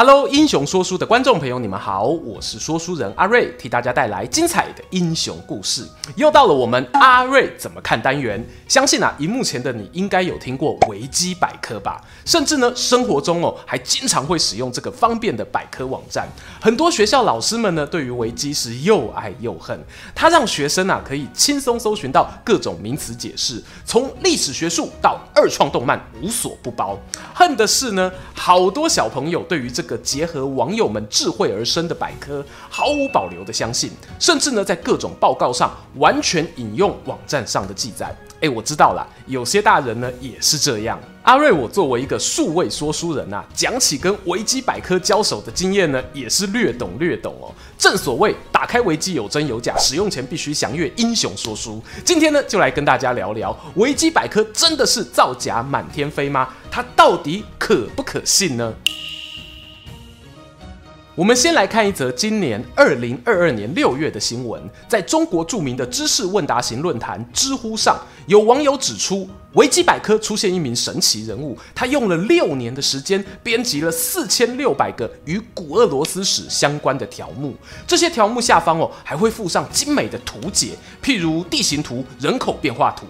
Hello，英雄说书的观众朋友，你们好，我是说书人阿瑞，替大家带来精彩的英雄故事。又到了我们阿瑞怎么看单元，相信啊，荧幕前的你应该有听过维基百科吧？甚至呢，生活中哦，还经常会使用这个方便的百科网站。很多学校老师们呢，对于维基是又爱又恨。它让学生啊，可以轻松搜寻到各种名词解释，从历史学术到二创动漫，无所不包。恨的是呢，好多小朋友对于这个。结合网友们智慧而生的百科，毫无保留的相信，甚至呢，在各种报告上完全引用网站上的记载。哎，我知道了，有些大人呢也是这样。阿瑞，我作为一个数位说书人啊，讲起跟维基百科交手的经验呢，也是略懂略懂哦。正所谓打开维基有真有假，使用前必须详阅英雄说书。今天呢，就来跟大家聊聊维基百科真的是造假满天飞吗？它到底可不可信呢？我们先来看一则今年二零二二年六月的新闻，在中国著名的知识问答型论坛知乎上，有网友指出，维基百科出现一名神奇人物，他用了六年的时间编辑了四千六百个与古俄罗斯史相关的条目，这些条目下方哦还会附上精美的图解，譬如地形图、人口变化图。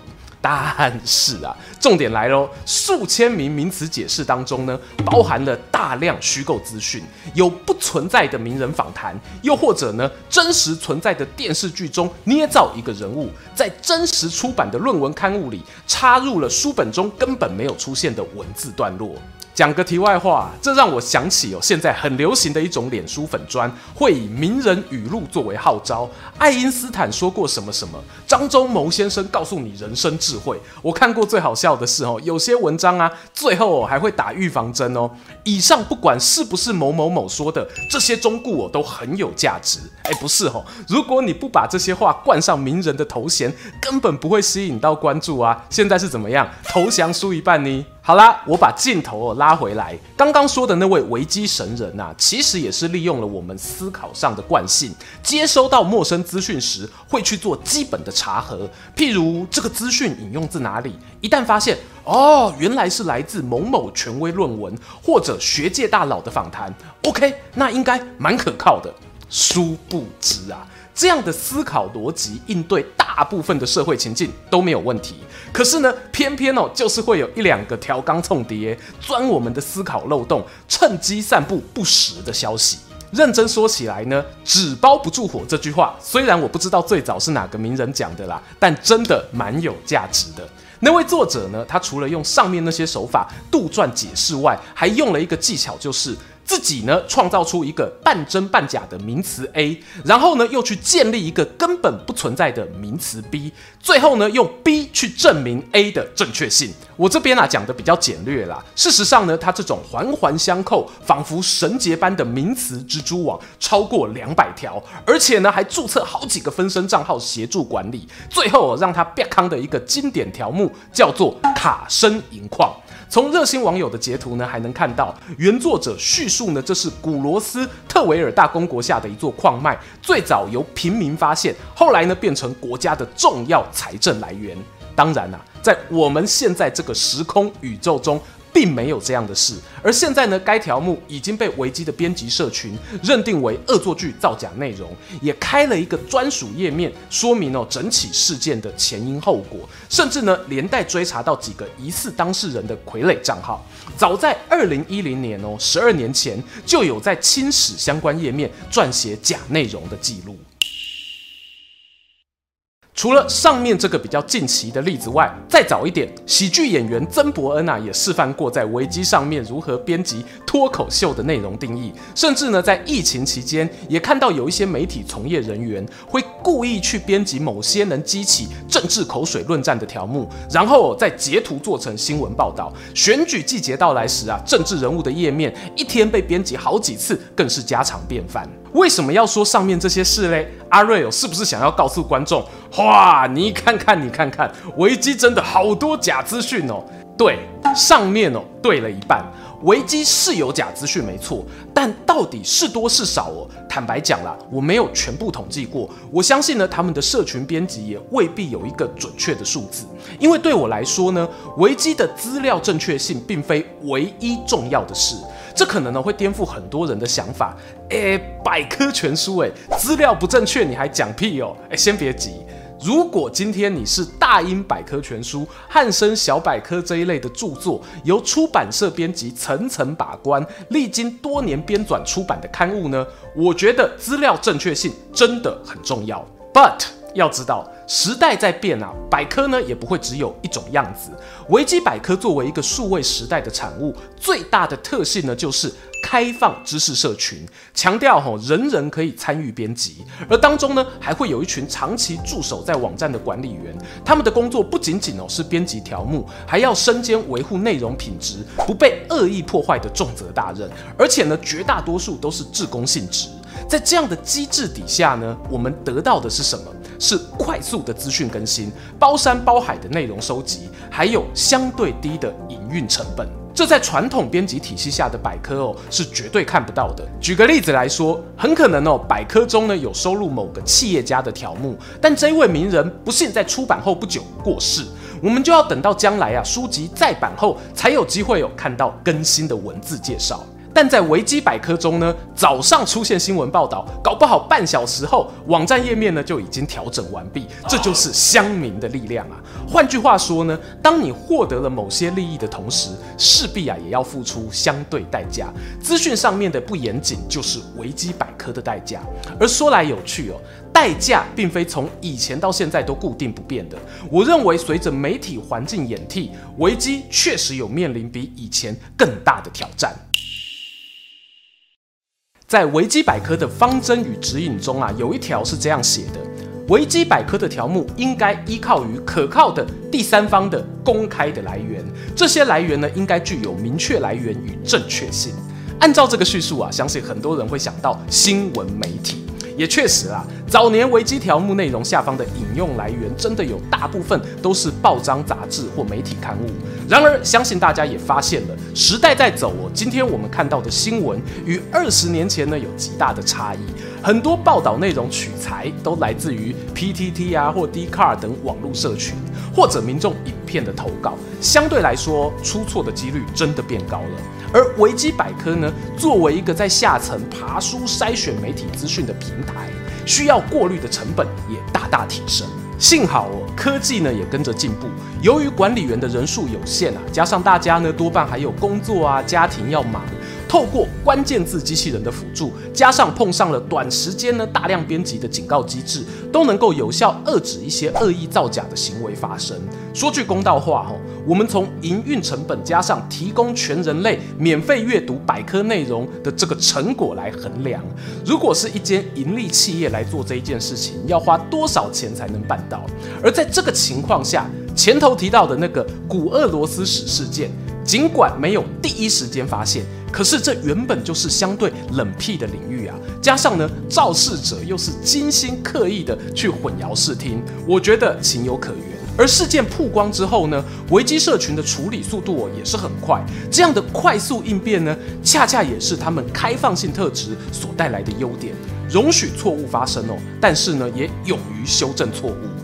但是啊，重点来喽！数千名名词解释当中呢，包含了大量虚构资讯，有不存在的名人访谈，又或者呢，真实存在的电视剧中捏造一个人物，在真实出版的论文刊物里插入了书本中根本没有出现的文字段落。讲个题外话，这让我想起哦，现在很流行的一种脸书粉砖，会以名人语录作为号召。爱因斯坦说过什么什么，张忠谋先生告诉你人生智慧。我看过最好笑的是哦，有些文章啊，最后哦还会打预防针哦。以上不管是不是某某某说的，这些忠告哦都很有价值。哎，不是哦，如果你不把这些话冠上名人的头衔，根本不会吸引到关注啊。现在是怎么样？投降输一半呢？好啦，我把镜头拉回来。刚刚说的那位维基神人呐、啊，其实也是利用了我们思考上的惯性，接收到陌生资讯时会去做基本的查核。譬如这个资讯引用自哪里？一旦发现哦，原来是来自某某权威论文或者学界大佬的访谈，OK，那应该蛮可靠的。殊不知啊。这样的思考逻辑应对大部分的社会情境都没有问题，可是呢，偏偏哦，就是会有一两个调缸冲碟钻我们的思考漏洞，趁机散布不实的消息。认真说起来呢，纸包不住火这句话，虽然我不知道最早是哪个名人讲的啦，但真的蛮有价值的。那位作者呢，他除了用上面那些手法杜撰解释外，还用了一个技巧，就是。自己呢，创造出一个半真半假的名词 A，然后呢，又去建立一个根本不存在的名词 B，最后呢，用 B 去证明 A 的正确性。我这边啊讲的比较简略啦。事实上呢，他这种环环相扣、仿佛绳结般的名词蜘蛛网超过两百条，而且呢，还注册好几个分身账号协助管理。最后让他别康的一个经典条目叫做卡申银矿。从热心网友的截图呢，还能看到原作者叙述呢，这是古罗斯特维尔大公国下的一座矿脉，最早由平民发现，后来呢变成国家的重要财政来源。当然啦、在我们现在这个时空宇宙中。并没有这样的事，而现在呢，该条目已经被维基的编辑社群认定为恶作剧造假内容，也开了一个专属页面，说明哦整起事件的前因后果，甚至呢连带追查到几个疑似当事人的傀儡账号。早在二零一零年哦，十二年前就有在清史相关页面撰写假内容的记录。除了上面这个比较近期的例子外，再早一点，喜剧演员曾博恩啊也示范过在维基上面如何编辑脱口秀的内容定义，甚至呢在疫情期间也看到有一些媒体从业人员会故意去编辑某些能激起政治口水论战的条目，然后再截图做成新闻报道。选举季节到来时啊，政治人物的页面一天被编辑好几次，更是家常便饭。为什么要说上面这些事嘞？阿瑞哦，是不是想要告诉观众，哇，你看看，你看看，维基真的好多假资讯哦。对，上面哦对了一半。维基是有假资讯没错，但到底是多是少哦？坦白讲啦，我没有全部统计过。我相信呢，他们的社群编辑也未必有一个准确的数字。因为对我来说呢，维基的资料正确性并非唯一重要的事。这可能呢会颠覆很多人的想法。诶，百科全书诶，资料不正确你还讲屁哦？诶，先别急。如果今天你是大英百科全书、汉生小百科这一类的著作，由出版社编辑层层把关，历经多年编纂出版的刊物呢，我觉得资料正确性真的很重要。But 要知道，时代在变啊，百科呢也不会只有一种样子。维基百科作为一个数位时代的产物，最大的特性呢就是。开放知识社群，强调吼人人可以参与编辑，而当中呢还会有一群长期驻守在网站的管理员，他们的工作不仅仅哦是编辑条目，还要身兼维护内容品质不被恶意破坏的重责大任，而且呢绝大多数都是志工性质。在这样的机制底下呢，我们得到的是什么？是快速的资讯更新、包山包海的内容收集，还有相对低的营运成本。这在传统编辑体系下的百科哦，是绝对看不到的。举个例子来说，很可能哦，百科中呢有收录某个企业家的条目，但这位名人不幸在出版后不久过世，我们就要等到将来啊书籍再版后，才有机会有看到更新的文字介绍。但在维基百科中呢，早上出现新闻报道，搞不好半小时后，网站页面呢就已经调整完毕。这就是乡民的力量啊！换句话说呢，当你获得了某些利益的同时，势必啊也要付出相对代价。资讯上面的不严谨，就是维基百科的代价。而说来有趣哦，代价并非从以前到现在都固定不变的。我认为，随着媒体环境演替，维基确实有面临比以前更大的挑战。在维基百科的方针与指引中啊，有一条是这样写的：维基百科的条目应该依靠于可靠的第三方的公开的来源，这些来源呢，应该具有明确来源与正确性。按照这个叙述啊，相信很多人会想到新闻媒体。也确实啊，早年维基条目内容下方的引用来源，真的有大部分都是报章杂志或媒体刊物。然而，相信大家也发现了，时代在走哦。今天我们看到的新闻与二十年前呢有极大的差异，很多报道内容取材都来自于 PTT 啊或 d c a r 等网络社群，或者民众影片的投稿，相对来说出错的几率真的变高了。而维基百科呢，作为一个在下层爬书筛选媒体资讯的平台，需要过滤的成本也大大提升。幸好哦，科技呢也跟着进步。由于管理员的人数有限啊，加上大家呢多半还有工作啊、家庭要忙。透过关键字机器人的辅助，加上碰上了短时间呢大量编辑的警告机制，都能够有效遏止一些恶意造假的行为发生。说句公道话哈，我们从营运成本加上提供全人类免费阅读百科内容的这个成果来衡量，如果是一间盈利企业来做这一件事情，要花多少钱才能办到？而在这个情况下，前头提到的那个古俄罗斯史事件，尽管没有第一时间发现。可是这原本就是相对冷僻的领域啊，加上呢，肇事者又是精心刻意的去混淆视听，我觉得情有可原。而事件曝光之后呢，维基社群的处理速度哦也是很快，这样的快速应变呢，恰恰也是他们开放性特质所带来的优点，容许错误发生哦，但是呢，也勇于修正错误。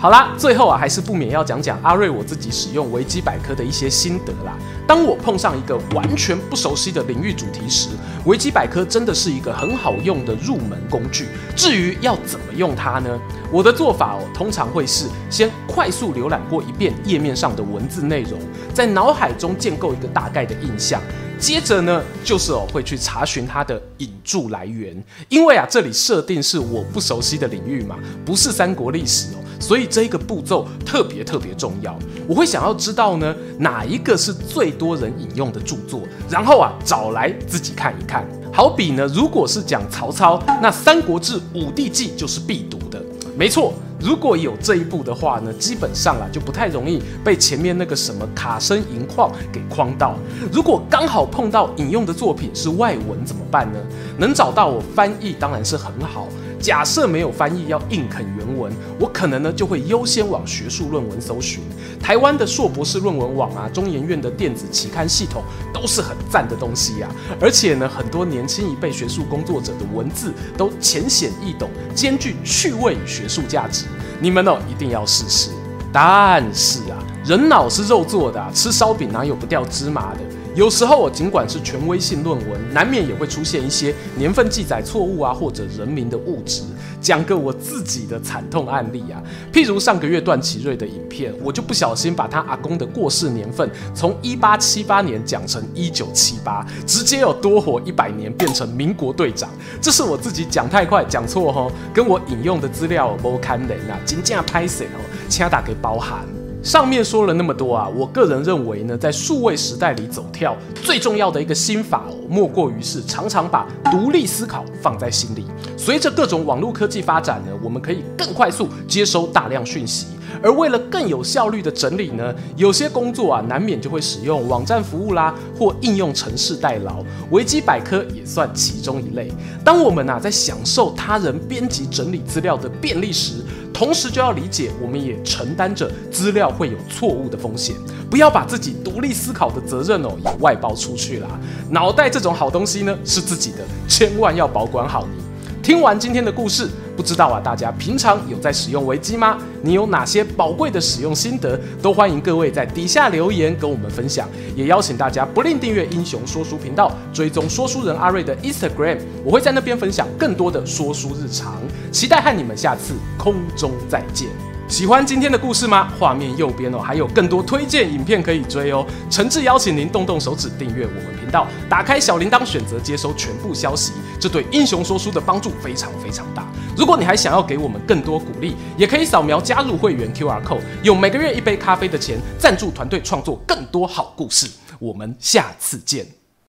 好啦，最后啊，还是不免要讲讲阿瑞我自己使用维基百科的一些心得啦。当我碰上一个完全不熟悉的领域主题时，维基百科真的是一个很好用的入门工具。至于要怎么用它呢？我的做法哦，通常会是先快速浏览过一遍页面上的文字内容，在脑海中建构一个大概的印象。接着呢，就是哦会去查询它的引注来源，因为啊这里设定是我不熟悉的领域嘛，不是三国历史哦，所以这一个步骤特别特别重要。我会想要知道呢哪一个是最多人引用的著作，然后啊找来自己看一看。好比呢，如果是讲曹操，那《三国志·武帝纪》就是必读的，没错。如果有这一步的话呢，基本上啊就不太容易被前面那个什么卡生银矿给框到。如果刚好碰到引用的作品是外文怎么办呢？能找到我翻译当然是很好，假设没有翻译要硬啃原文，我可能呢就会优先往学术论文搜寻。台湾的硕博士论文网啊，中研院的电子期刊系统都是很赞的东西呀、啊。而且呢，很多年轻一辈学术工作者的文字都浅显易懂，兼具趣味与学术价值。你们哦一定要试试。但是啊，人脑是肉做的、啊，吃烧饼哪有不掉芝麻的？有时候我尽管是权威性论文，难免也会出现一些年份记载错误啊，或者人名的误植。讲个我自己的惨痛案例啊，譬如上个月段祺瑞的影片，我就不小心把他阿公的过世年份从一八七八年讲成一九七八，直接有多活一百年，变成民国队长。这是我自己讲太快，讲错吼，跟我引用的资料不堪人啊，真正歹势哦，请大家包涵。上面说了那么多啊，我个人认为呢，在数位时代里走跳，最重要的一个心法哦，莫过于是常常把独立思考放在心里。随着各种网络科技发展呢，我们可以更快速接收大量讯息，而为了更有效率的整理呢，有些工作啊，难免就会使用网站服务啦，或应用程式代劳。维基百科也算其中一类。当我们啊在享受他人编辑整理资料的便利时，同时就要理解，我们也承担着资料会有错误的风险，不要把自己独立思考的责任哦也外包出去啦。脑袋这种好东西呢是自己的，千万要保管好你。听完今天的故事，不知道啊，大家平常有在使用维基吗？你有哪些宝贵的使用心得？都欢迎各位在底下留言跟我们分享。也邀请大家不吝订阅英雄说书频道，追踪说书人阿瑞的 Instagram，我会在那边分享更多的说书日常。期待和你们下次空中再见。喜欢今天的故事吗？画面右边哦，还有更多推荐影片可以追哦。诚挚邀请您动动手指订阅我们频道，打开小铃铛，选择接收全部消息，这对英雄说书的帮助非常非常大。如果你还想要给我们更多鼓励，也可以扫描加入会员 QR code，用每个月一杯咖啡的钱赞助团队创作更多好故事。我们下次见。